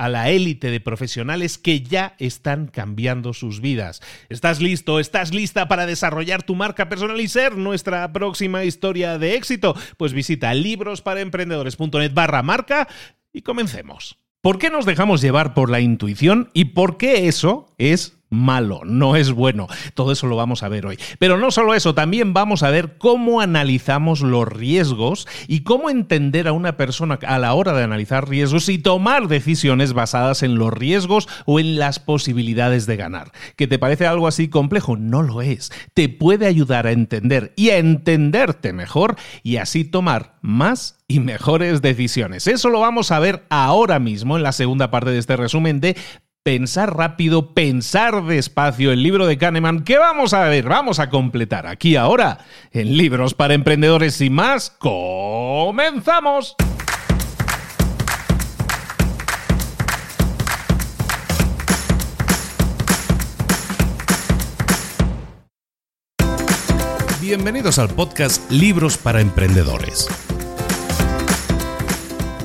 a la élite de profesionales que ya están cambiando sus vidas. ¿Estás listo? ¿Estás lista para desarrollar tu marca personal y ser nuestra próxima historia de éxito? Pues visita librosparaemprendedores.net barra marca y comencemos. ¿Por qué nos dejamos llevar por la intuición y por qué eso es malo, no es bueno. Todo eso lo vamos a ver hoy. Pero no solo eso, también vamos a ver cómo analizamos los riesgos y cómo entender a una persona a la hora de analizar riesgos y tomar decisiones basadas en los riesgos o en las posibilidades de ganar. ¿Que te parece algo así complejo? No lo es. Te puede ayudar a entender y a entenderte mejor y así tomar más y mejores decisiones. Eso lo vamos a ver ahora mismo en la segunda parte de este resumen de Pensar rápido, pensar despacio, el libro de Kahneman, que vamos a ver, vamos a completar aquí ahora en Libros para Emprendedores y más. ¡Comenzamos! Bienvenidos al podcast Libros para Emprendedores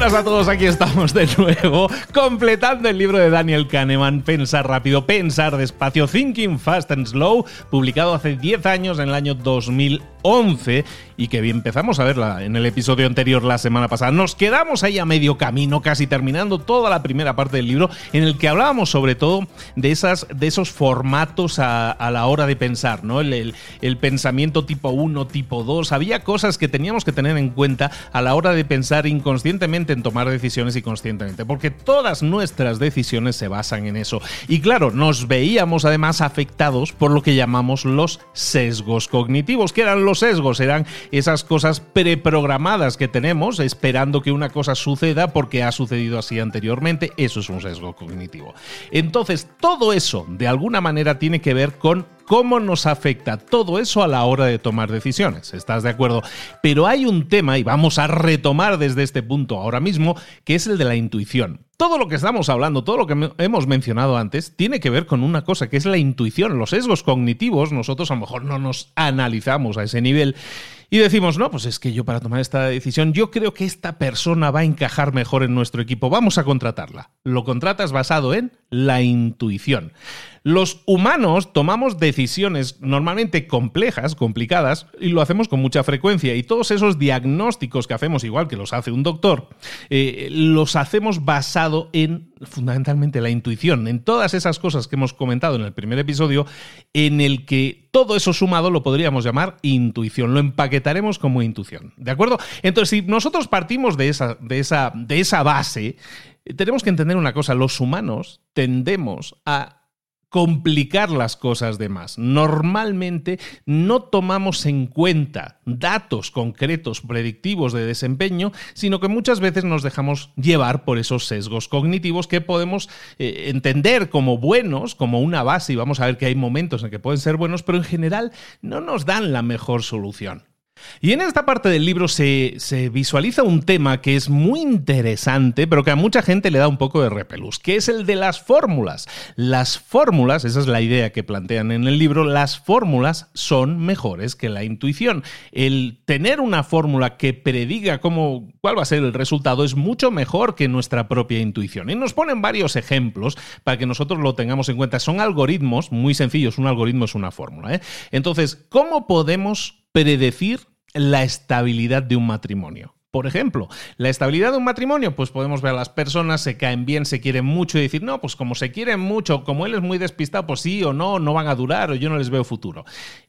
buenas a todos, aquí estamos de nuevo, completando el libro de Daniel Kahneman, Pensar rápido, pensar despacio, Thinking Fast and Slow, publicado hace 10 años en el año 2011 y que empezamos a verla en el episodio anterior la semana pasada. Nos quedamos ahí a medio camino, casi terminando toda la primera parte del libro, en el que hablábamos sobre todo de, esas, de esos formatos a, la hora de pensar, ¿no? El, el pensamiento tipo 1, tipo 2. Había cosas que teníamos que tener en cuenta a la hora de pensar inconscientemente en tomar decisiones y conscientemente, porque todas nuestras decisiones se basan en eso. Y claro, nos veíamos además afectados por lo que llamamos los sesgos cognitivos. ¿Qué eran los sesgos? Eran esas cosas preprogramadas que tenemos esperando que una cosa suceda porque ha sucedido así anteriormente. Eso es un sesgo cognitivo. Entonces, todo eso de alguna manera tiene que ver con cómo nos afecta todo eso a la hora de tomar decisiones. ¿Estás de acuerdo? Pero hay un tema, y vamos a retomar desde este punto ahora mismo, que es el de la intuición. todo lo que estamos hablando, todo lo que hemos mencionado antes, tiene que ver con una cosa que es la intuición, los sesgos cognitivos. Nosotros a lo mejor no nos analizamos a ese nivel y decimos, no, pues es que yo para tomar esta decisión, yo creo que esta persona va a encajar mejor en nuestro equipo, vamos a contratarla. Lo contratas basado en la intuición. Los humanos tomamos decisiones normalmente complejas, complicadas, y lo hacemos con mucha frecuencia. Y todos esos diagnósticos que hacemos, igual que los hace un doctor, eh, los hacemos basado en fundamentalmente la intuición, en todas esas cosas que hemos comentado en el primer episodio, en el que todo eso sumado lo podríamos llamar intuición, lo empaquetaremos como intuición, ¿de acuerdo? Entonces, si nosotros partimos de esa, de esa, de esa base, tenemos que entender una cosa, los humanos tendemos a complicar las cosas de más. Normalmente no tomamos en cuenta datos concretos predictivos de desempeño, sino que muchas veces nos dejamos llevar por esos sesgos cognitivos que podemos eh, entender como buenos, como una base, y vamos a ver que hay momentos en que pueden ser buenos, pero en general no nos dan la mejor solución. Y en esta parte del libro se, visualiza un tema que es muy interesante, pero que a mucha gente le da un poco de repelús, que es el de las fórmulas. Las fórmulas, esa es la idea que plantean en el libro, las fórmulas son mejores que la intuición. El tener una fórmula que prediga cómo, cuál va a ser el resultado es mucho mejor que nuestra propia intuición. Y nos ponen varios ejemplos para que nosotros lo tengamos en cuenta. Son algoritmos muy sencillos, un algoritmo es una fórmula. ¿eh? Entonces, ¿cómo podemos predecir la estabilidad de un matrimonio. Por ejemplo, la estabilidad de un matrimonio, pues podemos ver a las personas, se caen bien, se quieren mucho y decir, no, pues como se quieren mucho, como él es muy despistado, pues sí o no, no van a durar o yo no les veo futuro.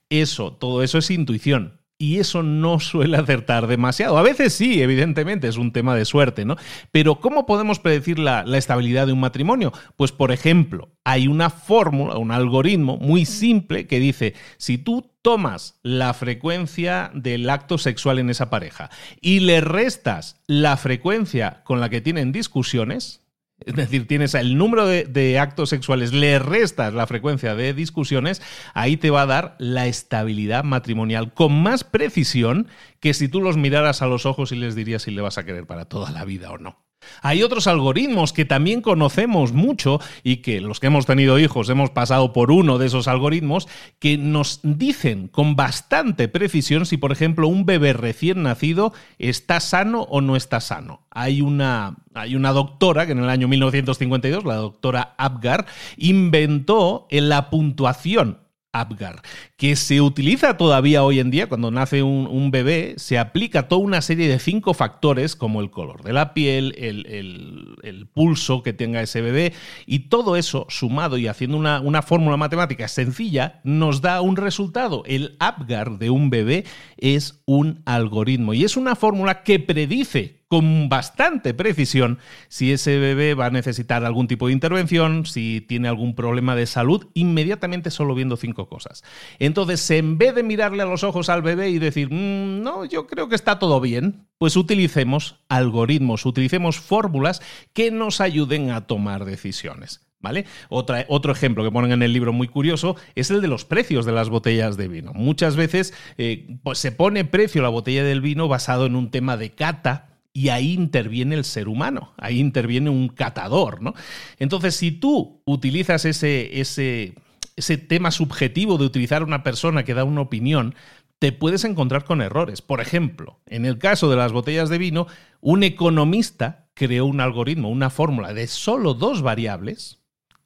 Eso, todo eso es intuición y eso no suele acertar demasiado. A veces sí, evidentemente, es un tema de suerte, ¿no? Pero ¿cómo podemos predecir la, estabilidad de un matrimonio? Pues, por ejemplo, hay una fórmula, un algoritmo muy simple que dice, si tú tomas la frecuencia del acto sexual en esa pareja y le restas la frecuencia con la que tienen discusiones, es decir, tienes el número de, actos sexuales, le restas la frecuencia de discusiones, ahí te va a dar la estabilidad matrimonial con más precisión que si tú los miraras a los ojos y les dirías si le vas a querer para toda la vida o no. Hay otros algoritmos que también conocemos mucho y que los que hemos tenido hijos hemos pasado por uno de esos algoritmos que nos dicen con bastante precisión si, por ejemplo, un bebé recién nacido está sano o no está sano. Hay una, hay una doctora que en el año 1952, la doctora Abgar, inventó la puntuación Apgar, que se utiliza todavía hoy en día cuando nace un, bebé, se aplica toda una serie de cinco factores como el color de la piel, el, pulso que tenga ese bebé y todo eso sumado y haciendo una, una, fórmula matemática sencilla nos da un resultado. El Apgar de un bebé es un algoritmo y es una fórmula que predice con bastante precisión si ese bebé va a necesitar algún tipo de intervención, si tiene algún problema de salud, inmediatamente solo viendo cinco cosas. Entonces, en vez de mirarle a los ojos al bebé y decir, mm, no, yo creo que está todo bien, pues utilicemos algoritmos, utilicemos fórmulas que nos ayuden a tomar decisiones. ¿Vale? Otro ejemplo que ponen en el libro muy curioso es el de los precios de las botellas de vino. Muchas veces eh, pues se pone precio la botella del vino basado en un tema de cata, y ahí interviene el ser humano, ahí interviene un catador, ¿no? Entonces, si tú utilizas ese, ese, ese tema subjetivo de utilizar una persona que da una opinión, te puedes encontrar con errores. Por ejemplo, en el caso de las botellas de vino, un economista creó un algoritmo, una fórmula de solo dos variables.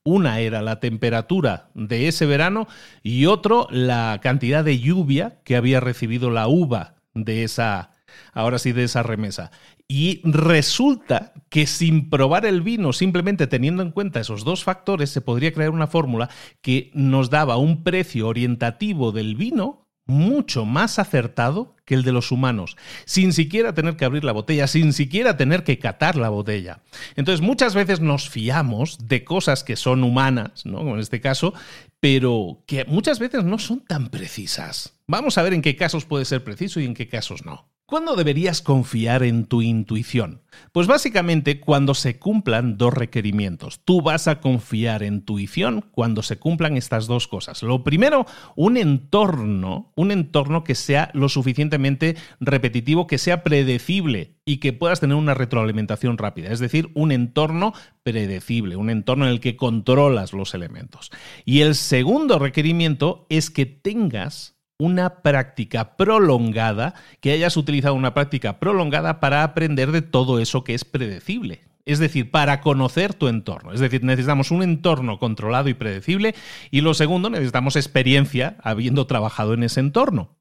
Una era la temperatura de ese verano y otro la cantidad de lluvia que había recibido la uva de esa, ahora sí, de esa remesa. Y resulta que sin probar el vino, simplemente teniendo en cuenta esos dos factores, se podría crear una fórmula que nos daba un precio orientativo del vino mucho más acertado que el de los humanos, sin siquiera tener que abrir la botella, sin siquiera tener que catar la botella. Entonces muchas veces nos fiamos de cosas que son humanas, ¿no? como en este caso, pero que muchas veces no son tan precisas. Vamos a ver en qué casos puede ser preciso y en qué casos no. ¿Cuándo deberías confiar en tu intuición? Pues básicamente cuando se cumplan dos requerimientos. Tú vas a confiar en tu intuición cuando se cumplan estas dos cosas. Lo primero, un entorno, un entorno que sea lo suficientemente repetitivo, que sea predecible y que puedas tener una retroalimentación rápida. Es decir, un entorno predecible, un entorno en el que controlas los elementos. Y el segundo requerimiento es que tengas una práctica prolongada, que hayas utilizado una práctica prolongada para aprender de todo eso que es predecible. Es decir, para conocer tu entorno. Es decir, necesitamos un entorno controlado y predecible. Y lo segundo, necesitamos experiencia habiendo trabajado en ese entorno.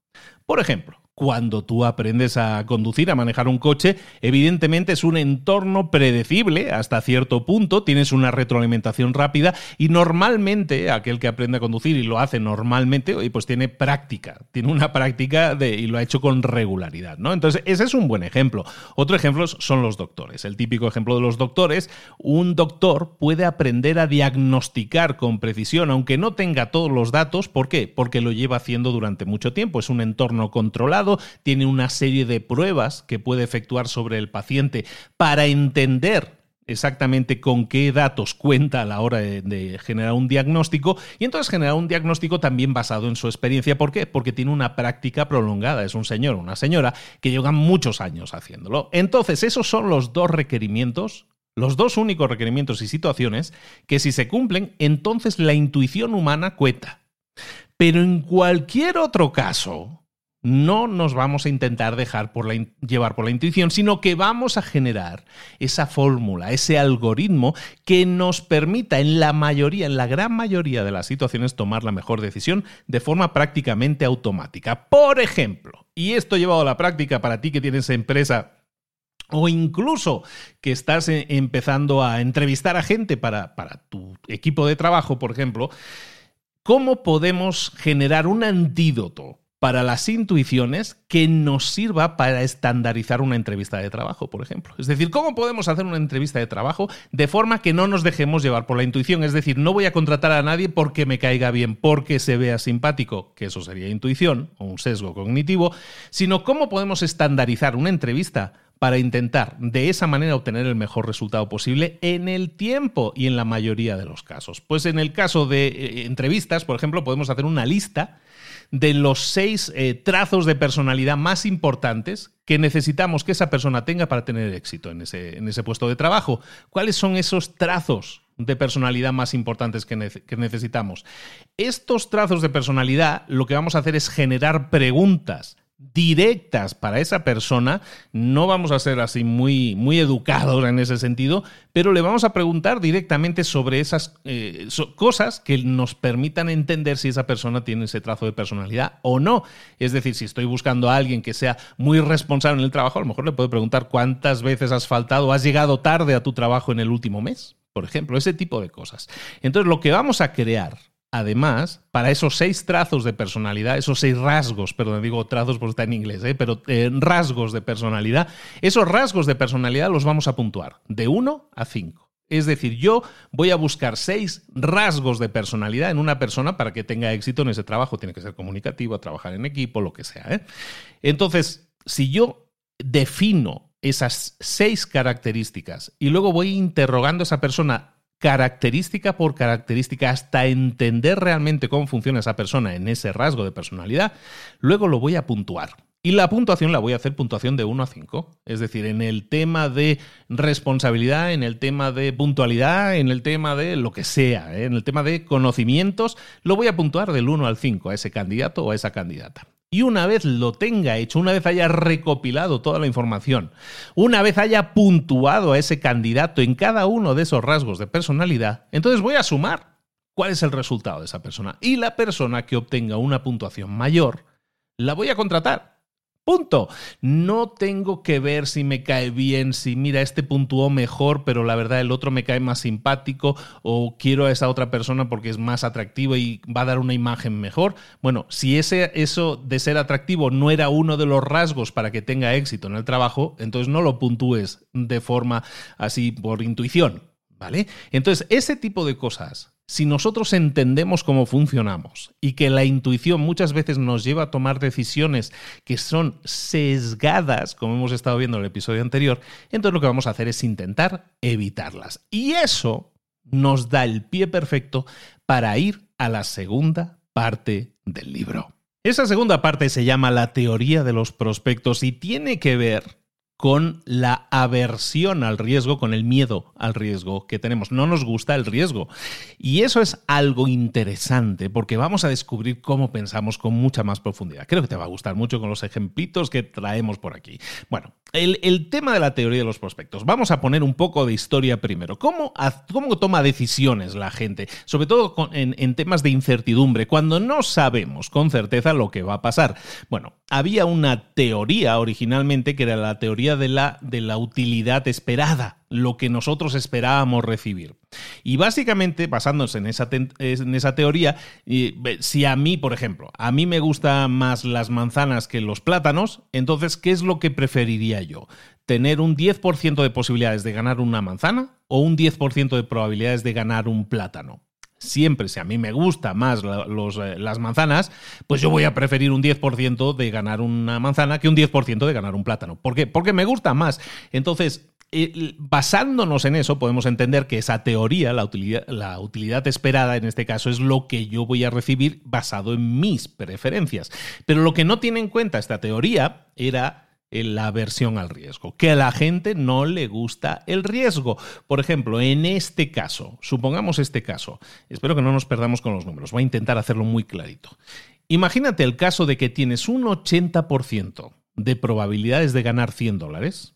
Por ejemplo, cuando tú aprendes a conducir, a manejar un coche, evidentemente es un entorno predecible hasta cierto punto, tienes una retroalimentación rápida y normalmente aquel que aprende a conducir y lo hace normalmente, pues tiene práctica, tiene una práctica de, y lo ha hecho con regularidad, ¿no? Entonces, ese es un buen ejemplo. Otro ejemplo son los doctores. El típico ejemplo de los doctores, un doctor puede aprender a diagnosticar con precisión, aunque no tenga todos los datos, ¿por qué? Porque lo lleva haciendo durante mucho tiempo, es un entorno controlado tiene una serie de pruebas que puede efectuar sobre el paciente para entender exactamente con qué datos cuenta a la hora de, generar un diagnóstico y entonces generar un diagnóstico también basado en su experiencia. ¿Por qué? Porque tiene una práctica prolongada, es un señor o una señora que llevan muchos años haciéndolo. Entonces, esos son los dos requerimientos. Los dos únicos requerimientos y situaciones que si se cumplen, entonces la intuición humana cuenta. Pero en cualquier otro caso, no nos vamos a intentar dejar por llevar por la intuición, sino que vamos a generar esa fórmula, ese algoritmo que nos permita en la mayoría, en la gran mayoría de las situaciones, tomar la mejor decisión de forma prácticamente automática. Por ejemplo, y esto llevado a la práctica para ti que tienes empresa o incluso que estás eh, empezando a entrevistar a gente para, para tu equipo de trabajo, por ejemplo, ¿cómo podemos generar un antídoto para las intuiciones que nos sirva para estandarizar una entrevista de trabajo, por ejemplo. Es decir, ¿cómo podemos hacer una entrevista de trabajo de forma que no nos dejemos llevar por la intuición? Es decir, no voy a contratar a nadie porque me caiga bien, porque se vea simpático, que eso sería intuición o un sesgo cognitivo, sino cómo podemos estandarizar una entrevista para intentar de esa manera obtener el mejor resultado posible en el tiempo y en la mayoría de los casos. Pues en el caso de eh, entrevistas, por ejemplo, podemos hacer una lista de los seis eh, trazos de personalidad más importantes que necesitamos que esa persona tenga para tener éxito en ese, en ese puesto de trabajo. ¿Cuáles son esos trazos de personalidad más importantes que, que, necesitamos? Estos trazos de personalidad lo que vamos a hacer es generar preguntas directas para esa persona, no vamos a ser así muy, muy educados en ese sentido, pero le vamos a preguntar directamente sobre esas eh, cosas que nos permitan entender si esa persona tiene ese trazo de personalidad o no. Es decir, si estoy buscando a alguien que sea muy responsable en el trabajo, a lo mejor le puedo preguntar cuántas veces has faltado, has llegado tarde a tu trabajo en el último mes, por ejemplo, ese tipo de cosas. Entonces, lo que vamos a crear además, para esos seis trazos de personalidad, esos seis rasgos, perdón, digo trazos porque está en inglés, ¿eh? pero eh, rasgos de personalidad, esos rasgos de personalidad los vamos a puntuar de 1 a 5. Es decir, yo voy a buscar seis rasgos de personalidad en una persona para que tenga éxito en ese trabajo. Tiene que ser comunicativo, trabajar en equipo, lo que sea. ¿eh? Entonces, si yo defino esas seis características y luego voy interrogando a esa persona característica por característica hasta entender realmente cómo funciona esa persona en ese rasgo de personalidad, luego lo voy a puntuar. Y la puntuación la voy a hacer puntuación de 1 a 5. Es decir, en el tema de responsabilidad, en el tema de puntualidad, en el tema de lo que sea, ¿eh? en el tema de conocimientos, lo voy a puntuar del 1 al 5 a ese candidato o a esa candidata. Y una vez lo tenga hecho, una vez haya recopilado toda la información, una vez haya puntuado a ese candidato en cada uno de esos rasgos de personalidad, entonces voy a sumar cuál es el resultado de esa persona. Y la persona que obtenga una puntuación mayor, la voy a contratar. Punto. No tengo que ver si me cae bien, si mira, este puntuó mejor, pero la verdad el otro me cae más simpático o quiero a esa otra persona porque es más atractivo y va a dar una imagen mejor. Bueno, si ese, eso de ser atractivo no era uno de los rasgos para que tenga éxito en el trabajo, entonces no lo puntúes de forma así por intuición ¿Vale? Entonces, ese tipo de cosas, si nosotros entendemos cómo funcionamos y que la intuición muchas veces nos lleva a tomar decisiones que son sesgadas, como hemos estado viendo en el episodio anterior, entonces lo que vamos a hacer es intentar evitarlas. Y eso nos da el pie perfecto para ir a la segunda parte del libro. Esa segunda parte se llama la teoría de los prospectos y tiene que ver con la aversión al riesgo, con el miedo al riesgo que tenemos. No nos gusta el riesgo. Y eso es algo interesante porque vamos a descubrir cómo pensamos con mucha más profundidad. Creo que te va a gustar mucho con los ejemplitos que traemos por aquí. Bueno, el, tema de la teoría de los prospectos. Vamos a poner un poco de historia primero. ¿Cómo, cómo toma decisiones la gente? Sobre todo en, en temas de incertidumbre, cuando no sabemos con certeza lo que va a pasar. Bueno, había una teoría originalmente que era la teoría de la, de la utilidad esperada, lo que nosotros esperábamos recibir. Y básicamente, basándose en esa, en esa teoría, si a mí, por ejemplo, a mí me gustan más las manzanas que los plátanos, entonces, ¿qué es lo que preferiría yo? ¿Tener un 10% de posibilidades de ganar una manzana o un 10% de probabilidades de ganar un plátano? Siempre, si a mí me gusta más eh, las manzanas, pues yo voy a preferir un 10% de ganar una manzana que un 10% de ganar un plátano. ¿Por qué? Porque me gusta más. Entonces, basándonos en eso, podemos entender que esa teoría, la utilidad, la utilidad esperada en este caso, es lo que yo voy a recibir basado en mis preferencias. Pero lo que no tiene en cuenta esta teoría era la aversión al riesgo, que a la gente no le gusta el riesgo. Por ejemplo, en este caso, supongamos este caso, espero que no nos perdamos con los números, voy a intentar hacerlo muy clarito. Imagínate el caso de que tienes un 80% de probabilidades de ganar 100 dólares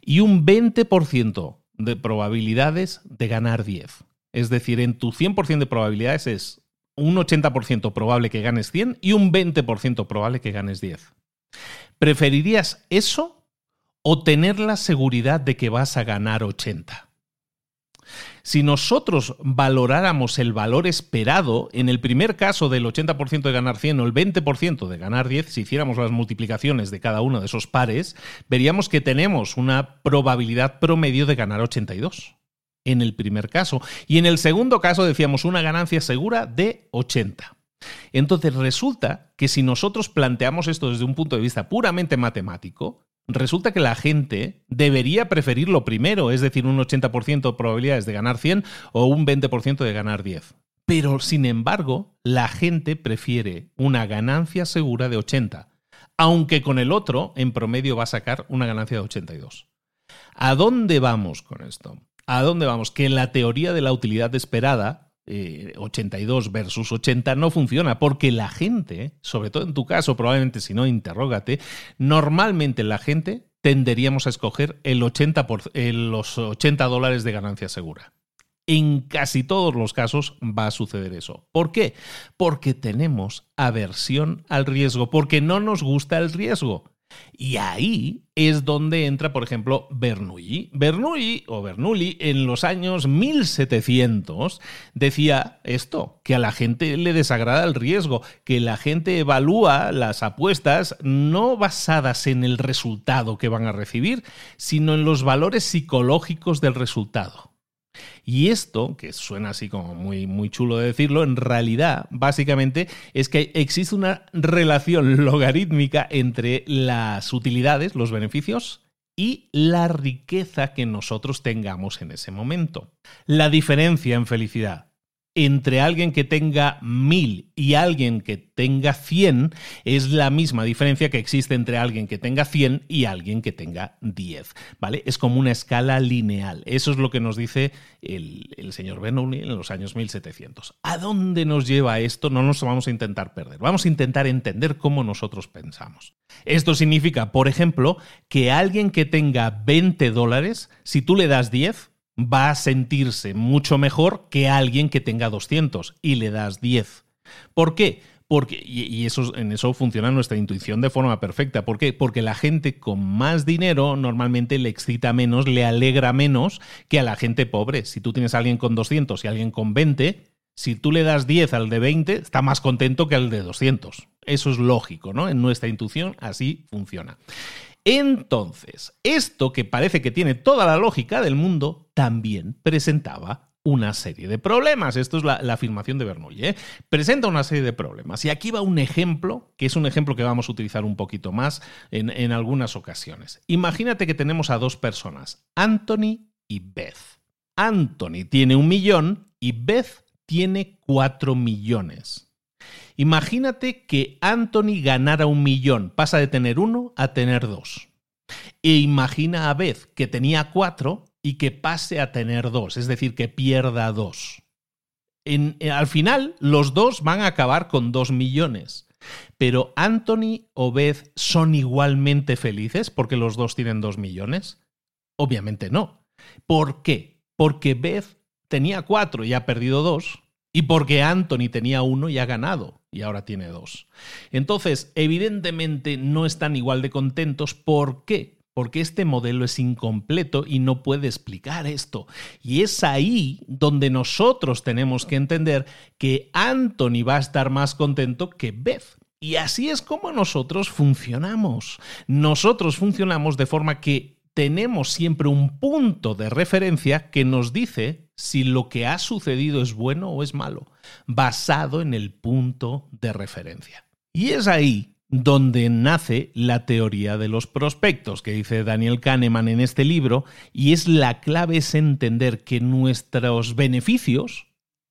y un 20% de probabilidades de ganar 10. Es decir, en tu 100% de probabilidades es un 80% probable que ganes 100 y un 20% probable que ganes 10. ¿Preferirías eso o tener la seguridad de que vas a ganar 80? Si nosotros valoráramos el valor esperado, en el primer caso del 80% de ganar 100 o el 20% de ganar 10, si hiciéramos las multiplicaciones de cada uno de esos pares, veríamos que tenemos una probabilidad promedio de ganar 82 en el primer caso. Y en el segundo caso decíamos una ganancia segura de 80. Entonces resulta que si nosotros planteamos esto desde un punto de vista puramente matemático, resulta que la gente debería preferir lo primero, es decir, un 80% de probabilidades de ganar 100 o un 20% de ganar 10. Pero, sin embargo, la gente prefiere una ganancia segura de 80, aunque con el otro, en promedio, va a sacar una ganancia de 82. ¿A dónde vamos con esto? ¿A dónde vamos? Que la teoría de la utilidad esperada 82 eh, versus 80 no funciona porque la gente, sobre todo en tu caso, probablemente si no, interrógate, normalmente la gente tenderíamos a escoger el 80 por, los 80 dólares de ganancia segura. En casi todos los casos va a suceder eso. ¿Por qué? Porque tenemos aversión al riesgo, porque no nos gusta el riesgo. Y ahí es donde entra, por ejemplo, Bernoulli. Bernoulli o Bernoulli en los años 1700 decía esto, que a la gente le desagrada el riesgo, que la gente evalúa las apuestas no basadas en el resultado que van a recibir, sino en los valores psicológicos del resultado. Y esto, que suena así como muy, muy chulo de decirlo, en realidad básicamente es que existe una relación logarítmica entre las utilidades, los beneficios, y la riqueza que nosotros tengamos en ese momento. La diferencia en felicidad entre alguien que tenga mil y alguien que tenga 100 es la misma diferencia que existe entre alguien que tenga 100 y alguien que tenga 10, ¿vale? Es como una escala lineal. Eso es lo que nos dice el, señor Bernoulli en los años 1700. ¿A dónde nos lleva esto? No nos vamos a intentar perder. Vamos a intentar entender cómo nosotros pensamos. Esto significa, por ejemplo, que alguien que tenga 20 dólares, si tú le das 10, va a sentirse mucho mejor que alguien que tenga 200 y le das 10. ¿Por qué? Porque, y eso, en eso funciona nuestra intuición de forma perfecta. ¿Por qué? Porque la gente con más dinero normalmente le excita menos, le alegra menos que a la gente pobre. Si tú tienes a alguien con 200 y alguien con 20, si tú le das 10 al de 20, está más contento que al de 200. Eso es lógico, ¿no? En nuestra intuición así funciona. Entonces, esto que parece que tiene toda la lógica del mundo, también presentaba una serie de problemas. Esto es la, afirmación de Bernoulli. ¿eh? Presenta una serie de problemas. Y aquí va un ejemplo, que es un ejemplo que vamos a utilizar un poquito más en, en algunas ocasiones. Imagínate que tenemos a dos personas, Anthony y Beth. Anthony tiene un millón y Beth tiene cuatro millones. Imagínate que Anthony ganara un millón, pasa de tener uno a tener dos. E imagina a Beth que tenía cuatro y que pase a tener dos, es decir, que pierda dos. En, eh, al final, los dos van a acabar con dos millones. Pero Anthony o Beth son igualmente felices porque los dos tienen dos millones? Obviamente no. ¿Por qué? Porque Beth tenía cuatro y ha perdido dos, y porque Anthony tenía uno y ha ganado y ahora tiene dos. Entonces, evidentemente no están igual de contentos. ¿Por qué? Porque este modelo es incompleto y no puede explicar esto. Y es ahí donde nosotros tenemos que entender que Anthony va a estar más contento que Beth. Y así es como nosotros funcionamos. Nosotros funcionamos de forma que tenemos siempre un punto de referencia que nos dice si lo que ha sucedido es bueno o es malo, basado en el punto de referencia. Y es ahí donde nace la teoría de los prospectos que dice Daniel Kahneman en este libro, y es la clave es entender que nuestros beneficios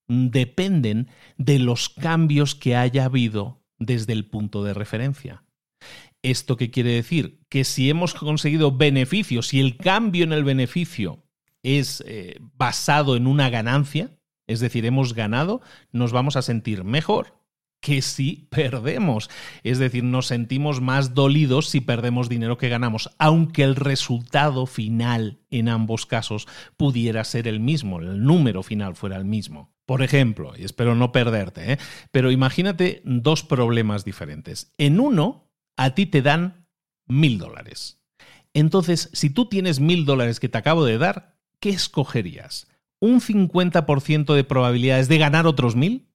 dependen de los cambios que haya habido desde el punto de referencia. ¿Esto qué quiere decir? Que si hemos conseguido beneficios, si el cambio en el beneficio es eh, basado en una ganancia, es decir, hemos ganado, nos vamos a sentir mejor que si perdemos. Es decir, nos sentimos más dolidos si perdemos dinero que ganamos, aunque el resultado final en ambos casos pudiera ser el mismo, el número final fuera el mismo. Por ejemplo, y espero no perderte, ¿eh? pero imagínate dos problemas diferentes. En uno, a ti te dan mil dólares. Entonces, si tú tienes mil dólares que te acabo de dar, ¿qué escogerías? ¿Un 50% de probabilidades de ganar otros mil?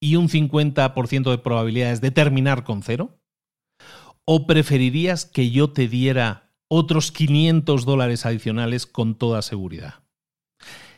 Y un 50% de probabilidades de terminar con cero? ¿O preferirías que yo te diera otros 500 dólares adicionales con toda seguridad?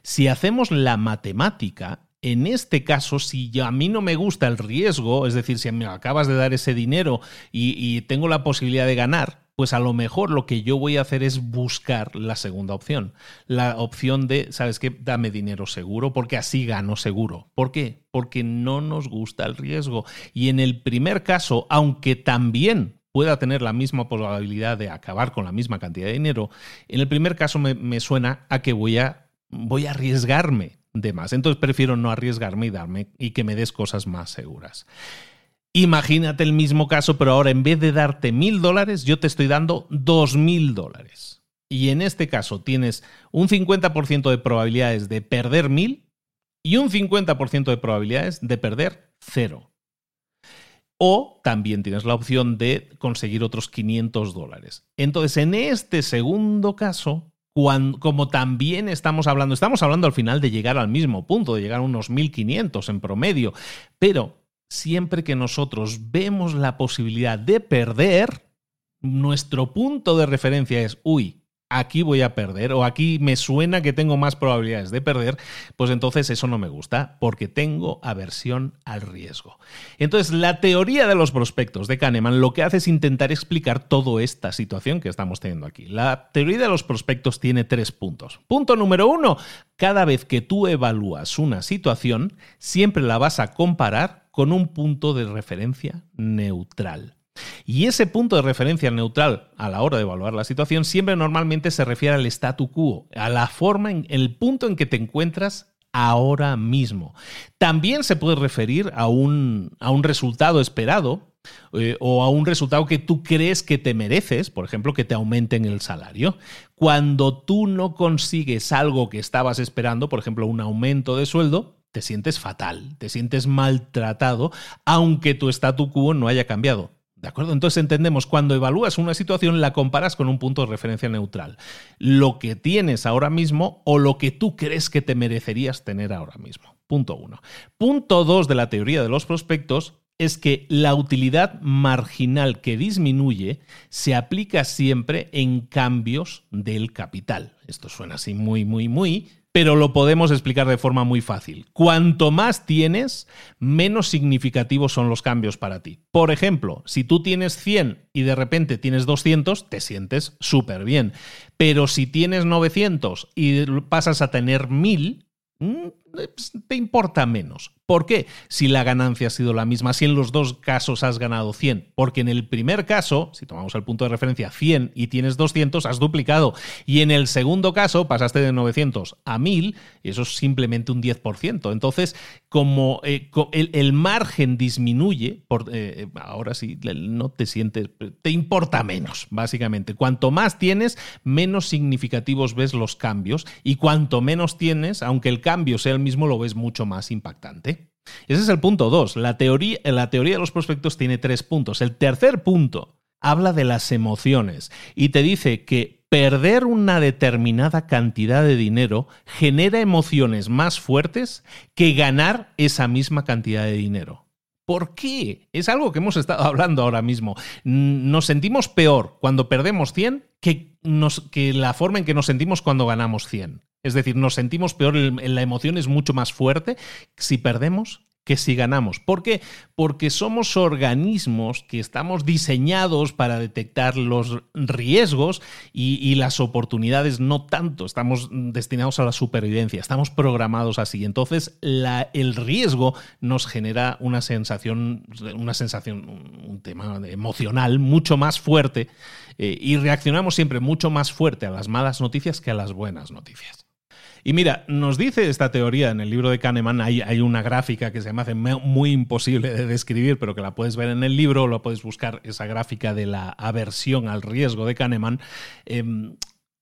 Si hacemos la matemática, en este caso, si a mí no me gusta el riesgo, es decir, si me acabas de dar ese dinero y, y tengo la posibilidad de ganar, pues a lo mejor lo que yo voy a hacer es buscar la segunda opción. La opción de, ¿sabes qué? Dame dinero seguro porque así gano seguro. ¿Por qué? Porque no nos gusta el riesgo. Y en el primer caso, aunque también pueda tener la misma probabilidad de acabar con la misma cantidad de dinero, en el primer caso me, suena a que voy a, voy a arriesgarme de más. Entonces prefiero no arriesgarme y darme y que me des cosas más seguras. Imagínate el mismo caso, pero ahora en vez de darte mil dólares, yo te estoy dando dos mil dólares. Y en este caso tienes un 50% de probabilidades de perder mil y un 50% de probabilidades de perder cero. O también tienes la opción de conseguir otros 500 dólares. Entonces, en este segundo caso, como también estamos hablando, estamos hablando al final de llegar al mismo punto, de llegar a unos 1500 en promedio, pero siempre que nosotros vemos la posibilidad de perder, nuestro punto de referencia es, uy, aquí voy a perder o aquí me suena que tengo más probabilidades de perder, pues entonces eso no me gusta porque tengo aversión al riesgo. Entonces, la teoría de los prospectos de Kahneman lo que hace es intentar explicar toda esta situación que estamos teniendo aquí. La teoría de los prospectos tiene tres puntos. Punto número uno, cada vez que tú evalúas una situación, siempre la vas a comparar con un punto de referencia neutral. Y ese punto de referencia neutral a la hora de evaluar la situación siempre normalmente se refiere al statu quo, a la forma, en el punto en que te encuentras ahora mismo. También se puede referir a un, resultado esperado eh, o a un resultado que tú crees que te mereces, por ejemplo, que te aumenten el salario. Cuando tú no consigues algo que estabas esperando, por ejemplo, un aumento de sueldo, te sientes fatal, te sientes maltratado, aunque tu statu quo no haya cambiado. ¿De acuerdo? Entonces entendemos, cuando evalúas una situación, la comparas con un punto de referencia neutral. Lo que tienes ahora mismo o lo que tú crees que te merecerías tener ahora mismo. Punto uno. Punto dos de la teoría de los prospectos es que la utilidad marginal que disminuye se aplica siempre en cambios del capital. Esto suena así muy, muy, muy, pero lo podemos explicar de forma muy fácil. Cuanto más tienes, menos significativos son los cambios para ti. Por ejemplo, si tú tienes 100 y de repente tienes 200, te sientes súper bien. Pero si tienes 900 y pasas a tener 1000, mm, pues, te importa menos. ¿Por qué? Si la ganancia ha sido la misma, si en los dos casos has ganado 100, porque en el primer caso, si tomamos el punto de referencia 100 y tienes 200, has duplicado, y en el segundo caso pasaste de 900 a 1000, y eso es simplemente un 10%. Entonces, como eh, el, margen disminuye, eh, ahora sí, no te sientes, te importa menos, básicamente. Cuanto más tienes, menos significativos ves los cambios, y cuanto menos tienes, aunque el cambio sea el mismo, lo ves mucho más impactante. Ese es el punto 2. La teoría, la teoría de los prospectos tiene tres puntos. El tercer punto habla de las emociones y te dice que perder una determinada cantidad de dinero genera emociones más fuertes que ganar esa misma cantidad de dinero. ¿Por qué? Es algo que hemos estado hablando ahora mismo. Nos sentimos peor cuando perdemos 100 que, que la forma en que nos sentimos cuando ganamos 100. Es decir, nos sentimos peor, la emoción es mucho más fuerte si perdemos que si ganamos. ¿Por qué? Porque somos organismos que estamos diseñados para detectar los riesgos y, las oportunidades no tanto. Estamos destinados a la supervivencia, estamos programados así. Entonces, el riesgo nos genera una sensación, una sensación, un tema emocional mucho más fuerte eh, y reaccionamos siempre mucho más fuerte a las malas noticias que a las buenas noticias. Y mira, nos dice esta teoría en el libro de Kahneman, hay, una gráfica que se me hace muy imposible de describir, pero que la puedes ver en el libro o la puedes buscar, esa gráfica de la aversión al riesgo de Kahneman. Em,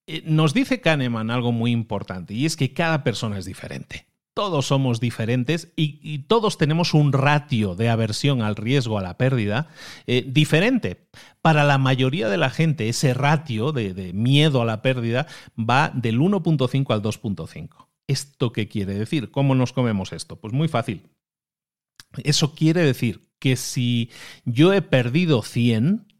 eh, nos dice Kahneman algo muy importante y es que cada persona es diferente todos somos diferentes y, todos tenemos un ratio de aversión al riesgo, a la pérdida, eh, diferente. Para la mayoría de la gente, ese ratio de, de miedo a la pérdida va del 1.5 al 2.5. ¿Esto qué quiere decir? ¿Cómo nos comemos esto? Pues muy fácil. Eso quiere decir que si yo he perdido 100,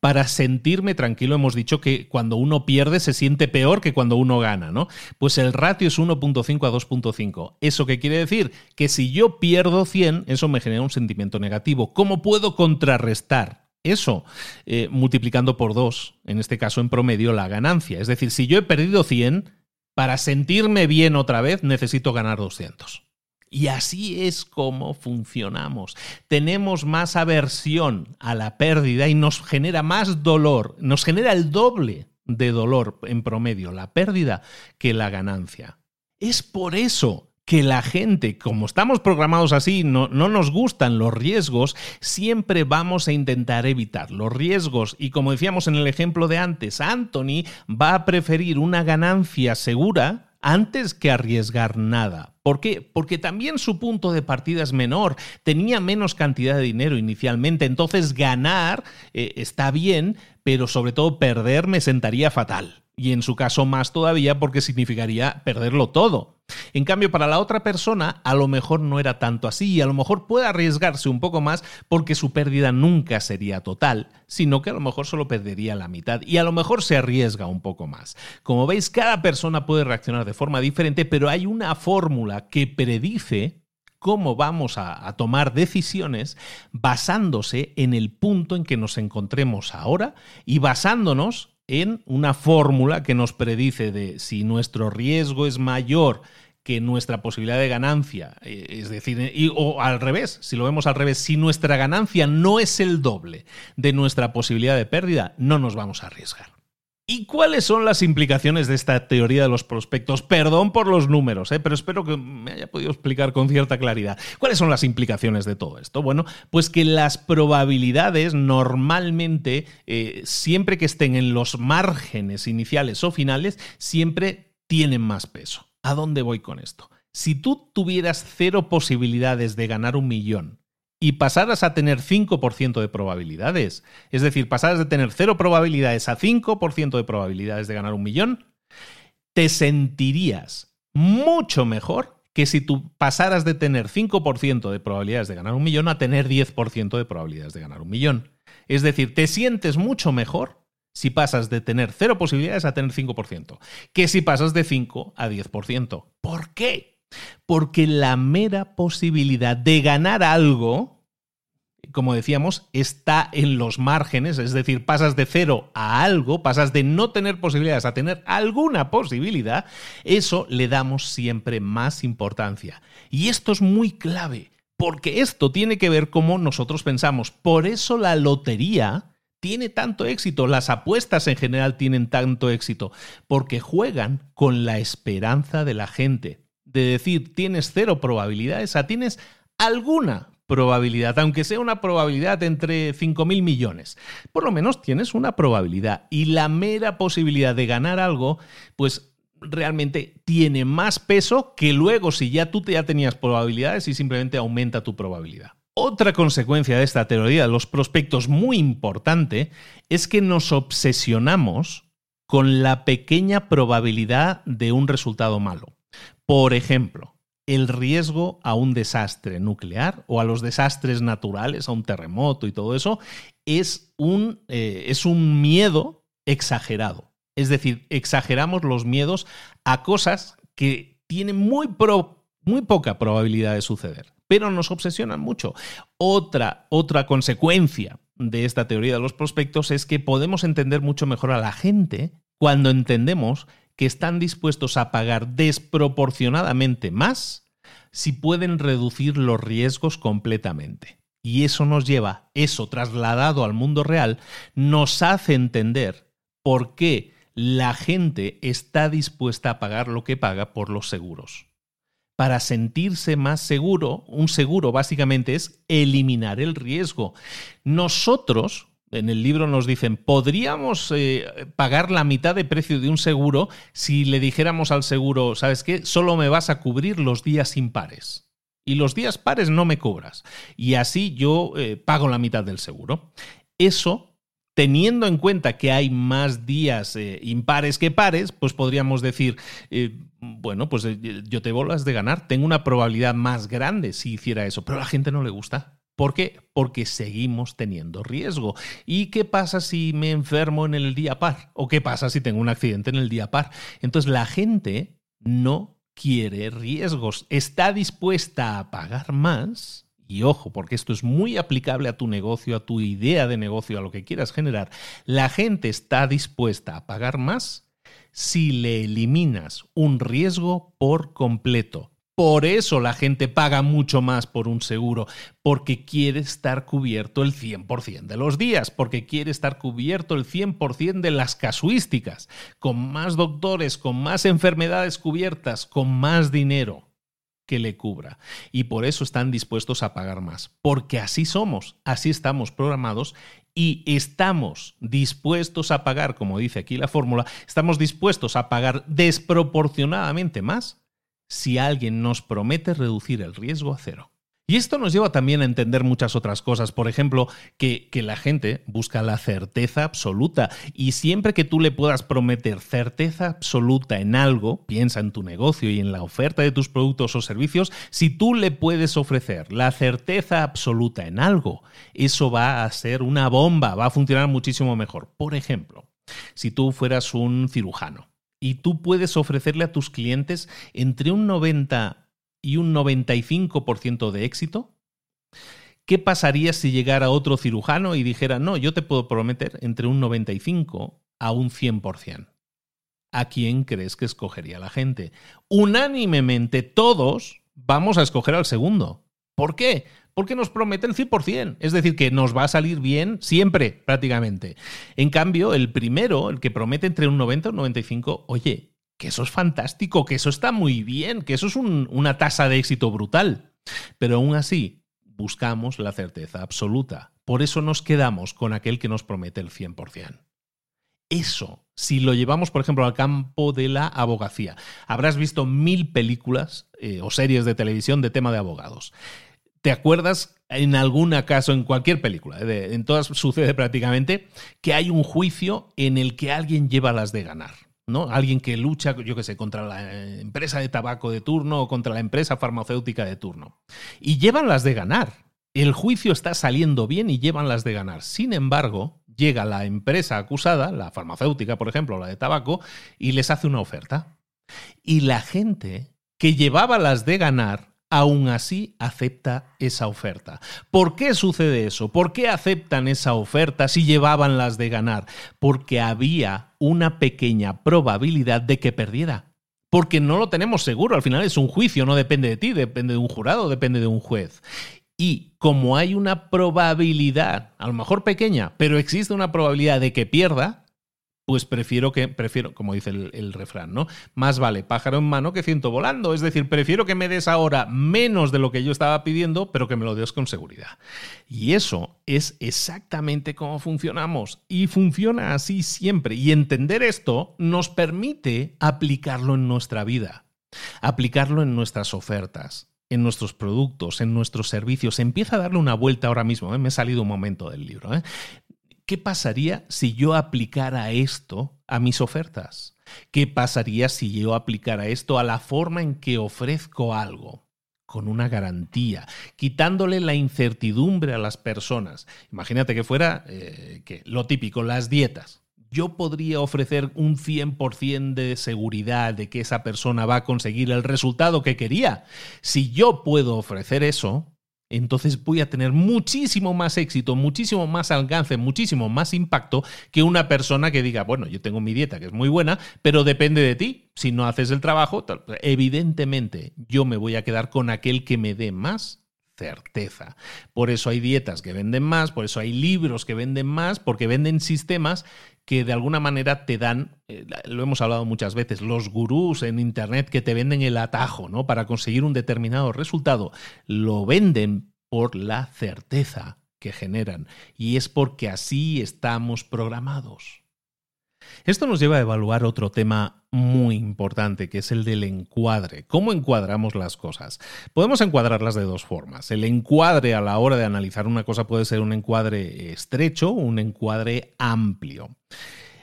para sentirme tranquilo. Hemos dicho que cuando uno pierde se siente peor que cuando uno gana, ¿no? Pues el ratio es 1.5 a 2.5. ¿Eso qué quiere decir? Que si yo pierdo 100, eso me genera un sentimiento negativo. ¿Cómo puedo contrarrestar? Eso, eh, multiplicando por 2, en este caso en promedio, la ganancia. Es decir, si yo he perdido 100, para sentirme bien otra vez necesito ganar 200. Y así es como funcionamos. Tenemos más aversión a la pérdida y nos genera más dolor, nos genera el doble de dolor en promedio la pérdida que la ganancia. Es por eso que la gente, como estamos programados así, no, no, nos gustan los riesgos, siempre vamos a intentar evitar los riesgos. Y como decíamos en el ejemplo de antes, Anthony va a preferir una ganancia segura antes que arriesgar nada. ¿Por qué? Porque también su punto de partida es menor, tenía menos cantidad de dinero inicialmente, entonces ganar eh, está bien, pero sobre todo perder me sentaría fatal y en su caso más todavía porque significaría perderlo todo. En cambio, para la otra persona, a lo mejor no era tanto así y a lo mejor puede arriesgarse un poco más porque su pérdida nunca sería total, sino que a lo mejor solo perdería la mitad y a lo mejor se arriesga un poco más. Como veis, cada persona puede reaccionar de forma diferente, pero hay una fórmula que predice cómo vamos a, tomar decisiones basándose en el punto en que nos encontremos ahora y basándonos en una fórmula que nos predice de si nuestro riesgo es mayor que nuestra posibilidad de ganancia, eh, es decir, o al revés, si lo vemos al revés, si nuestra ganancia no es el doble de nuestra posibilidad de pérdida, no nos vamos a arriesgar. ¿Y cuáles son las implicaciones de esta teoría de los prospectos? Perdón por los números, ¿eh? pero espero que me haya podido explicar con cierta claridad. ¿Cuáles son las implicaciones de todo esto? Bueno, pues que las probabilidades normalmente, eh, siempre que estén en los márgenes iniciales o finales, siempre tienen más peso. ¿A dónde voy con esto? Si tú tuvieras cero posibilidades de ganar un millón y pasaras a tener 5% de probabilidades, es decir, pasaras de tener 0 probabilidades a 5% de probabilidades de ganar un millón, te sentirías mucho mejor que si tú pasaras de tener 5% de probabilidades de ganar un millón a tener 10% de probabilidades de ganar un millón. Es decir, te sientes mucho mejor si pasas de tener 0 posibilidades a tener 5%, que si pasas de 5 a 10%. ¿Por qué? Porque la mera posibilidad de ganar algo como decíamos, está en los márgenes, es decir, pasas de cero a algo, pasas de no tener posibilidades a tener alguna posibilidad, eso le damos siempre más importancia. Y esto es muy clave, porque esto tiene que ver cómo nosotros pensamos. Por eso la lotería tiene tanto éxito, las apuestas en general tienen tanto éxito, porque juegan con la esperanza de la gente. De decir, tienes cero probabilidades a tienes alguna probabilidad, aunque sea una probabilidad entre 5.000 millones. Por lo menos tienes una probabilidad y la mera posibilidad de ganar algo, pues realmente tiene más peso que luego si ya tú ya tenías probabilidades y simplemente aumenta tu probabilidad. Otra consecuencia de esta teoría de los prospectos muy importante es que nos obsesionamos con la pequeña probabilidad de un resultado malo. Por ejemplo, el riesgo a un desastre nuclear o a los desastres naturales, a un terremoto y todo eso, es un, eh, es un miedo exagerado. Es decir, exageramos los miedos a cosas que tienen muy, muy poca probabilidad de suceder, pero nos obsesionan mucho. Otra, otra consecuencia de esta teoría de los prospectos es que podemos entender mucho mejor a la gente cuando entendemos que están dispuestos a pagar desproporcionadamente más si pueden reducir los riesgos completamente. Y eso nos lleva, eso trasladado al mundo real, nos hace entender por qué la gente está dispuesta a pagar lo que paga por los seguros. Para sentirse más seguro, un seguro básicamente es eliminar el riesgo. Nosotros, en el libro nos dicen, podríamos eh, pagar la mitad de precio de un seguro si le dijéramos al seguro, ¿sabes qué? Solo me vas a cubrir los días impares. Y los días pares no me cobras. Y así yo eh, pago la mitad del seguro. Eso, teniendo en cuenta que hay más días eh, impares que pares, pues podríamos decir, bueno, pues yo te bolas de ganar. Tengo una probabilidad más grande si hiciera eso. Pero a la gente no le gusta. ¿Por qué? Porque seguimos teniendo riesgo. ¿Y qué pasa si me enfermo en el día par? ¿O qué pasa si tengo un accidente en el día par? Entonces la gente no quiere riesgos, está dispuesta a pagar más. Y ojo, porque esto es muy aplicable a tu negocio, a tu idea de negocio, a lo que quieras generar. La gente está dispuesta a pagar más si le eliminas un riesgo por completo. Por eso la gente paga mucho más por un seguro, porque quiere estar cubierto el 100% de los días, porque quiere estar cubierto el 100% de las casuísticas, con más doctores, con más enfermedades cubiertas, con más dinero que le cubra. Y por eso están dispuestos a pagar más, porque así somos, así estamos programados y estamos dispuestos a pagar, como dice aquí la fórmula, estamos dispuestos a pagar desproporcionadamente más si alguien nos promete reducir el riesgo a cero. Y esto nos lleva también a entender muchas otras cosas. Por ejemplo, que, que, la gente busca la certeza absoluta. Y siempre que tú le puedas prometer certeza absoluta en algo, piensa en tu negocio y en la oferta de tus productos o servicios, si tú le puedes ofrecer la certeza absoluta en algo, eso va a ser una bomba, va a funcionar muchísimo mejor. Por ejemplo, si tú fueras un cirujano y tú puedes ofrecerle a tus clientes entre un 90 y un 95% de éxito, ¿qué pasaría si llegara otro cirujano y dijera, no, yo te puedo prometer entre un 95 a un 100%? ¿A quién crees que escogería la gente? Unánimemente todos vamos a escoger al segundo. ¿Por qué? Porque nos prometen 100%. Es decir, que nos va a salir bien siempre, prácticamente. En cambio, el primero, el que promete entre un 90 y un 95, oye, que eso es fantástico, que eso está muy bien, que eso es una tasa de éxito brutal. Pero aún así, buscamos la certeza absoluta. Por eso nos quedamos con aquel que nos promete el 100%. Eso, si lo llevamos, por ejemplo, al campo de la abogacía, habrás visto mil películas eh, o series de televisión de tema de abogados. ¿Te acuerdas en algún caso, en cualquier película, eh, en todas sucede prácticamente, que hay un juicio en el que alguien lleva las de ganar? ¿no? Alguien que lucha, yo qué sé, contra la empresa de tabaco de turno o contra la empresa farmacéutica de turno. Y llevan las de ganar. El juicio está saliendo bien y llevan las de ganar. Sin embargo, llega la empresa acusada, la farmacéutica, por ejemplo, la de tabaco, y les hace una oferta. Y la gente que llevaba las de ganar aún así acepta esa oferta. ¿Por qué sucede eso? ¿Por qué aceptan esa oferta si llevaban las de ganar? Porque había una pequeña probabilidad de que perdiera. Porque no lo tenemos seguro, al final es un juicio, no depende de ti, depende de un jurado, depende de un juez. Y como hay una probabilidad, a lo mejor pequeña, pero existe una probabilidad de que pierda, pues prefiero que, prefiero, como dice el, refrán, ¿no? Más vale pájaro en mano que ciento volando. Es decir, prefiero que me des ahora menos de lo que yo estaba pidiendo, pero que me lo des con seguridad. Y eso es exactamente cómo funcionamos. Y funciona así siempre. Y entender esto nos permite aplicarlo en nuestra vida, aplicarlo en nuestras ofertas en nuestros productos, en nuestros servicios. Empieza a darle una vuelta ahora mismo. ¿eh? Me he salido un momento del libro. ¿eh? ¿Qué pasaría si yo aplicara esto a mis ofertas? ¿Qué pasaría si yo aplicara esto a la forma en que ofrezco algo? con una garantía, quitándole la incertidumbre a las personas. Imagínate que fuera eh, lo típico, las dietas. Yo podría ofrecer un 100% de seguridad de que esa persona va a conseguir el resultado que quería. Si yo puedo ofrecer eso, entonces voy a tener muchísimo más éxito, muchísimo más alcance, muchísimo más impacto que una persona que diga, bueno, yo tengo mi dieta que es muy buena, pero depende de ti. Si no haces el trabajo, evidentemente yo me voy a quedar con aquel que me dé más certeza. Por eso hay dietas que venden más, por eso hay libros que venden más, porque venden sistemas que de alguna manera te dan, eh, lo hemos hablado muchas veces, los gurús en Internet que te venden el atajo, ¿no? Para conseguir un determinado resultado, lo venden por la certeza que generan. Y es porque así estamos programados. Esto nos lleva a evaluar otro tema muy importante, que es el del encuadre. ¿Cómo encuadramos las cosas? Podemos encuadrarlas de dos formas. El encuadre a la hora de analizar una cosa puede ser un encuadre estrecho, un encuadre amplio.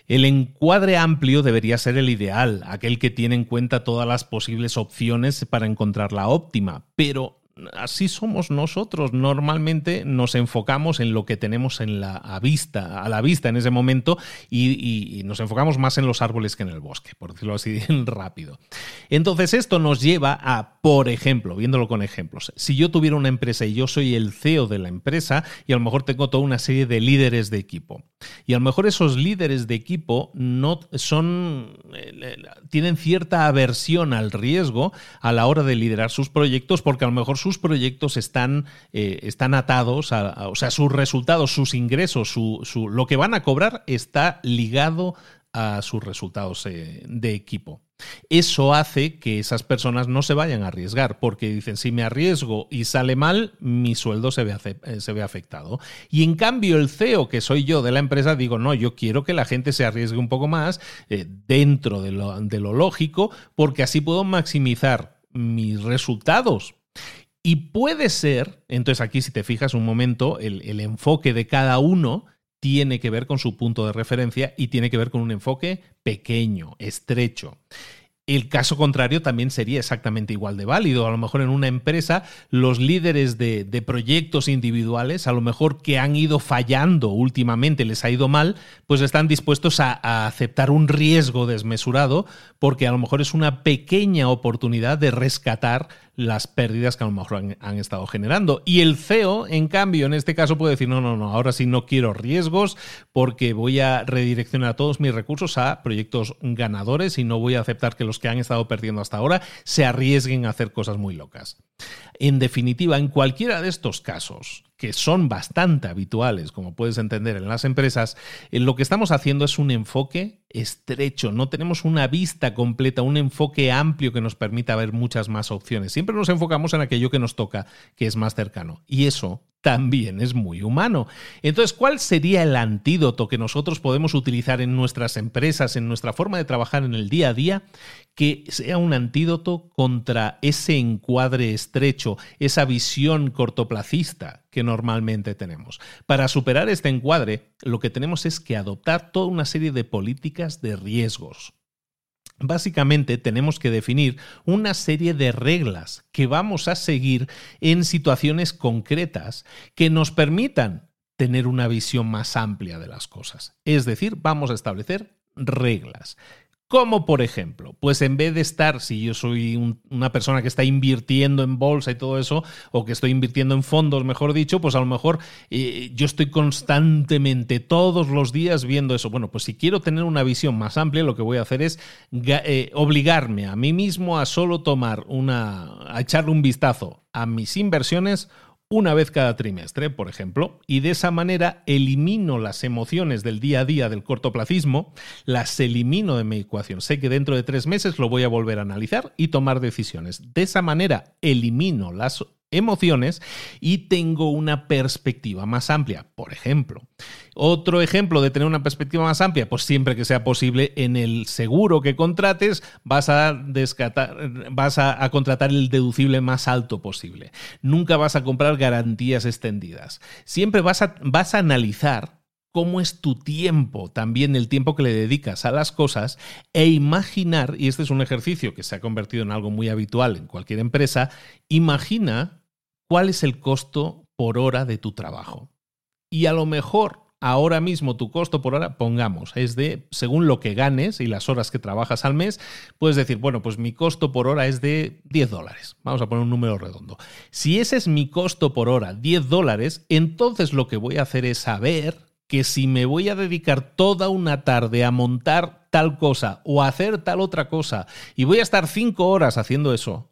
El encuadre amplio debería ser el ideal, aquel que tiene en cuenta todas las posibles opciones para encontrar la óptima, pero así somos nosotros. Normalmente nos enfocamos en lo que tenemos en la, vista, a la vista en ese momento y, nos enfocamos más en los árboles que en el bosque, por decirlo así rápido. Entonces esto nos lleva a, por ejemplo, viéndolo con ejemplos, si yo tuviera una empresa y yo soy el CEO de la empresa y a lo mejor tengo toda una serie de líderes de equipo y a lo mejor esos líderes de equipo no son eh, tienen cierta aversión al riesgo a la hora de liderar sus proyectos porque a lo mejor sus proyectos están, eh, están atados, a, o sea, sus resultados, sus ingresos, su, lo que van a cobrar está ligado a sus resultados eh, de equipo. Eso hace que esas personas no se vayan a arriesgar, porque dicen, si me arriesgo y sale mal, mi sueldo se ve, eh, se ve, afectado. Y en cambio el CEO, que soy yo de la empresa, digo, no, yo quiero que la gente se arriesgue un poco más dentro de lo, de lo lógico, porque así puedo maximizar mis resultados y puede ser, entonces aquí si te fijas un momento, el, enfoque de cada uno tiene que ver con su punto de referencia y tiene que ver con un enfoque pequeño, estrecho. El caso contrario también sería exactamente igual de válido. A lo mejor en una empresa los líderes de, proyectos individuales, a lo mejor que han ido fallando últimamente, les ha ido mal, pues están dispuestos a, aceptar un riesgo desmesurado porque a lo mejor es una pequeña oportunidad de rescatar las pérdidas que a lo mejor han, estado generando. Y el CEO, en cambio, en este caso puede decir, no, no, no, ahora sí no quiero riesgos porque voy a redireccionar todos mis recursos a proyectos ganadores y no voy a aceptar que los que han estado perdiendo hasta ahora se arriesguen a hacer cosas muy locas. En definitiva, en cualquiera de estos casos, que son bastante habituales, como puedes entender en las empresas, eh, lo que estamos haciendo es un enfoque estrecho, no tenemos una vista completa, un enfoque amplio que nos permita ver muchas más opciones. Siempre nos enfocamos en aquello que nos toca, que es más cercano. Y eso también es muy humano. Entonces, ¿cuál sería el antídoto que nosotros podemos utilizar en nuestras empresas, en nuestra forma de trabajar en el día a día, que sea un antídoto contra ese encuadre estrecho, esa visión cortoplacista que normalmente tenemos? Para superar este encuadre, lo que tenemos es que adoptar toda una serie de políticas de riesgos Básicamente tenemos que definir una serie de reglas que vamos a seguir en situaciones concretas que nos permitan tener una visión más amplia de las cosas. Es decir, vamos a establecer reglas. Como por ejemplo, pues en vez de estar, si yo soy una persona que está invirtiendo en bolsa y todo eso, o que estoy invirtiendo en fondos, mejor dicho, pues a lo mejor eh, yo estoy constantemente todos los días viendo eso. Bueno, pues si quiero tener una visión más amplia, lo que voy a hacer es eh, obligarme a mí mismo a solo tomar una, a echarle un vistazo a mis inversiones una vez cada trimestre, por ejemplo, y de esa manera elimino las emociones del día a día del cortoplacismo, las elimino de mi ecuación. Sé que dentro de tres meses lo voy a volver a analizar y tomar decisiones. De esa manera elimino las emociones y tengo una perspectiva más amplia. Por ejemplo, otro ejemplo de tener una perspectiva más amplia, pues siempre que sea posible, en el seguro que contrates vas a, vas a, contratar el deducible más alto posible. Nunca vas a comprar garantías extendidas. Siempre vas a, vas a analizar cómo es tu tiempo, también el tiempo que le dedicas a las cosas, e imaginar, y este es un ejercicio que se ha convertido en algo muy habitual en cualquier empresa, imagina cuál es el costo por hora de tu trabajo. Y a lo mejor ahora mismo tu costo por hora, pongamos, es de, según lo que ganes y las horas que trabajas al mes, puedes decir, bueno, pues mi costo por hora es de 10 dólares. Vamos a poner un número redondo. Si ese es mi costo por hora, 10 dólares, entonces lo que voy a hacer es saber que si me voy a dedicar toda una tarde a montar tal cosa o a hacer tal otra cosa y voy a estar cinco horas haciendo eso,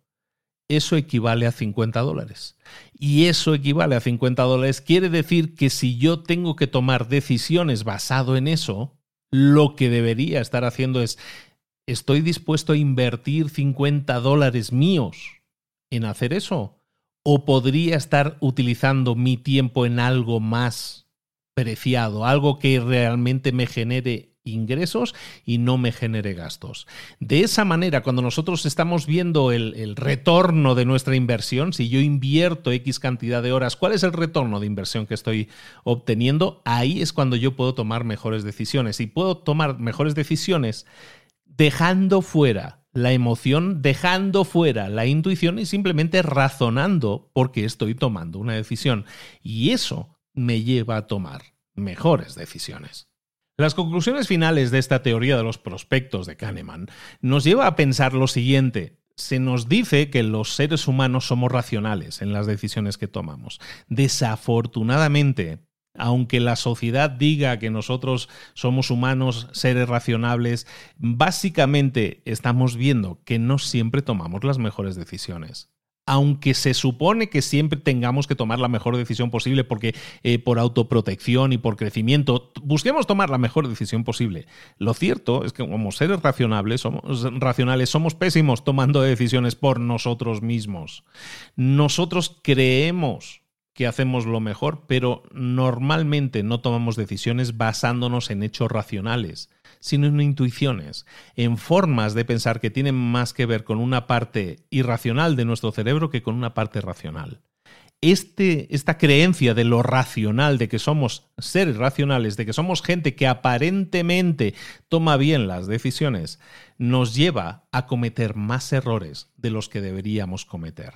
eso equivale a 50 dólares. Y eso equivale a 50 dólares quiere decir que si yo tengo que tomar decisiones basado en eso, lo que debería estar haciendo es, ¿estoy dispuesto a invertir 50 dólares míos en hacer eso? ¿O podría estar utilizando mi tiempo en algo más preciado, algo que realmente me genere ingresos y no me genere gastos. De esa manera, cuando nosotros estamos viendo el, retorno de nuestra inversión, si yo invierto X cantidad de horas, ¿cuál es el retorno de inversión que estoy obteniendo? Ahí es cuando yo puedo tomar mejores decisiones. Y puedo tomar mejores decisiones dejando fuera la emoción, dejando fuera la intuición y simplemente razonando porque estoy tomando una decisión. Y eso me lleva a tomar mejores decisiones. Las conclusiones finales de esta teoría de los prospectos de Kahneman nos lleva a pensar lo siguiente. Se nos dice que los seres humanos somos racionales en las decisiones que tomamos. Desafortunadamente, aunque la sociedad diga que nosotros somos humanos, seres racionables, básicamente estamos viendo que no siempre tomamos las mejores decisiones aunque se supone que siempre tengamos que tomar la mejor decisión posible porque eh, por autoprotección y por crecimiento, busquemos tomar la mejor decisión posible. Lo cierto es que como seres racionables somos, racionales somos pésimos tomando decisiones por nosotros mismos. Nosotros creemos que hacemos lo mejor, pero normalmente no tomamos decisiones basándonos en hechos racionales sino en intuiciones, en formas de pensar que tienen más que ver con una parte irracional de nuestro cerebro que con una parte racional. Este, esta creencia de lo racional, de que somos seres racionales, de que somos gente que aparentemente toma bien las decisiones, nos lleva a cometer más errores de los que deberíamos cometer.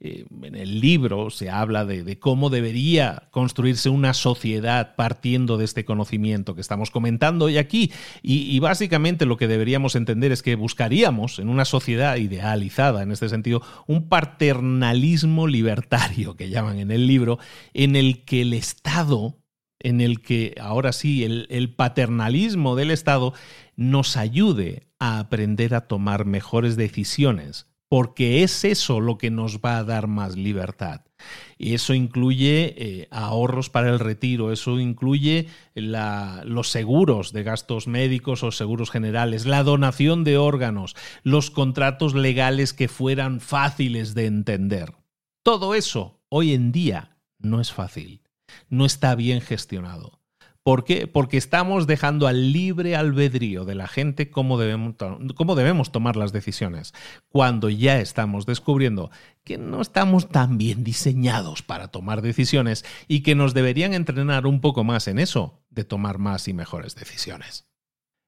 Eh, en el libro se habla de, cómo debería construirse una sociedad partiendo de este conocimiento que estamos comentando hoy aquí. Y, básicamente lo que deberíamos entender es que buscaríamos en una sociedad idealizada, en este sentido, un paternalismo libertario que llaman en el libro, en el que el Estado en el que ahora sí el, paternalismo del Estado nos ayude a aprender a tomar mejores decisiones porque es eso lo que nos va a dar más libertad. Y eso incluye eh, ahorros para el retiro, eso incluye los seguros de gastos médicos o seguros generales, la donación de órganos, los contratos legales que fueran fáciles de entender. Todo eso hoy en día no es fácil, no está bien gestionado. ¿Por qué? Porque estamos dejando al libre albedrío de la gente cómo debemos, cómo debemos tomar las decisiones, cuando ya estamos descubriendo que no estamos tan bien diseñados para tomar decisiones y que nos deberían entrenar un poco más en eso, de tomar más y mejores decisiones.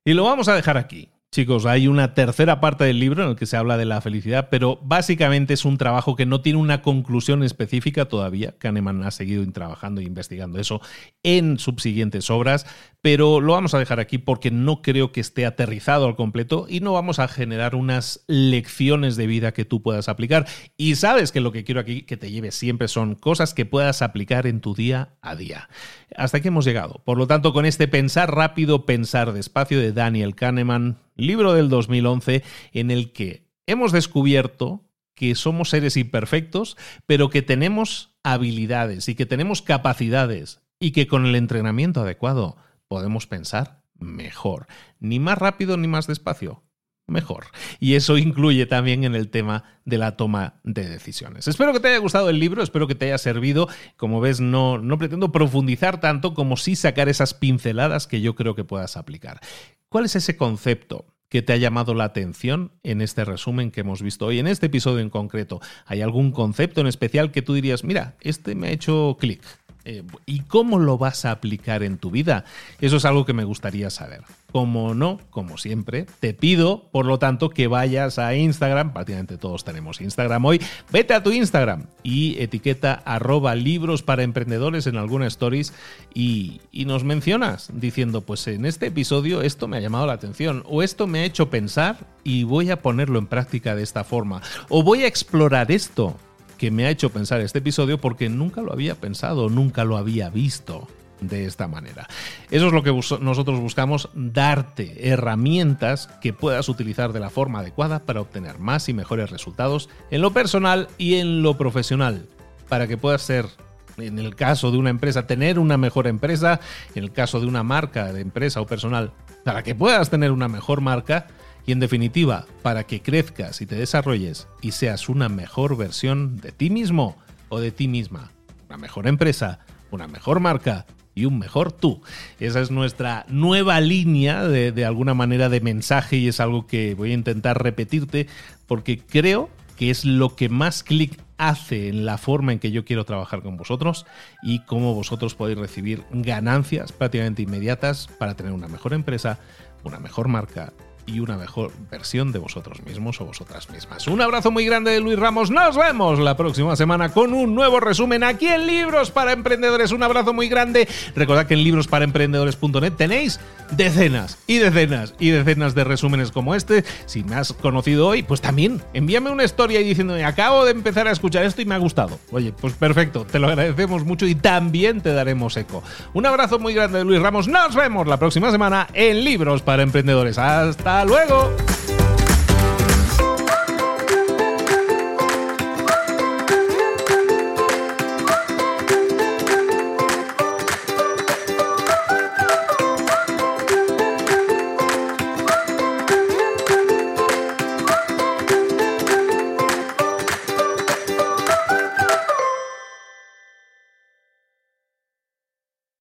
Y lo vamos a dejar aquí Chicos, hay una tercera parte del libro en el que se habla de la felicidad, pero básicamente es un trabajo que no tiene una conclusión específica todavía. Kahneman ha seguido trabajando e investigando eso en subsiguientes obras, pero lo vamos a dejar aquí porque no creo que esté aterrizado al completo y no vamos a generar unas lecciones de vida que tú puedas aplicar. Y sabes que lo que quiero aquí que te lleve siempre son cosas que puedas aplicar en tu día a día. Hasta aquí hemos llegado. Por lo tanto, con este pensar rápido, pensar despacio de Daniel Kahneman, libro del 2011 en el que hemos descubierto que somos seres imperfectos, pero que tenemos habilidades y que tenemos capacidades y que con el entrenamiento adecuado podemos pensar mejor. Ni más rápido ni más despacio, mejor. Y eso incluye también en el tema de la toma de decisiones. Espero que te haya gustado el libro, espero que te haya servido. Como ves, no, no pretendo profundizar tanto como sí sacar esas pinceladas que yo creo que puedas aplicar. ¿Cuál es ese concepto? que te ha llamado la atención en este resumen que hemos visto hoy, en este episodio en concreto? ¿Hay algún concepto en especial que tú dirías, mira, este me ha hecho clic? Eh, ¿Y cómo lo vas a aplicar en tu vida? Eso es algo que me gustaría saber. Como no, como siempre, te pido, por lo tanto, que vayas a Instagram, prácticamente todos tenemos Instagram hoy, vete a tu Instagram y etiqueta arroba libros para emprendedores en alguna stories y, y nos mencionas diciendo, pues en este episodio esto me ha llamado la atención o esto me ha hecho pensar y voy a ponerlo en práctica de esta forma o voy a explorar esto que me ha hecho pensar este episodio porque nunca lo había pensado, nunca lo había visto de esta manera. Eso es lo que nosotros buscamos, darte herramientas que puedas utilizar de la forma adecuada para obtener más y mejores resultados en lo personal y en lo profesional, para que puedas ser, en el caso de una empresa, tener una mejor empresa, en el caso de una marca de empresa o personal, para que puedas tener una mejor marca, y en definitiva, para que crezcas y te desarrolles y seas una mejor versión de ti mismo o de ti misma. Una mejor empresa, una mejor marca y un mejor tú. Esa es nuestra nueva línea de, de alguna manera de mensaje y es algo que voy a intentar repetirte porque creo que es lo que más clic hace en la forma en que yo quiero trabajar con vosotros y cómo vosotros podéis recibir ganancias prácticamente inmediatas para tener una mejor empresa, una mejor marca y una mejor versión de vosotros mismos o vosotras mismas. Un abrazo muy grande de Luis Ramos. Nos vemos la próxima semana con un nuevo resumen aquí en Libros para Emprendedores. Un abrazo muy grande. Recordad que en librosparaemprendedores.net tenéis decenas y decenas y decenas de resúmenes como este. Si me has conocido hoy, pues también envíame una historia y diciéndome, acabo de empezar a escuchar esto y me ha gustado. Oye, pues perfecto, te lo agradecemos mucho y también te daremos eco. Un abrazo muy grande de Luis Ramos. Nos vemos la próxima semana en Libros para Emprendedores. Hasta luego!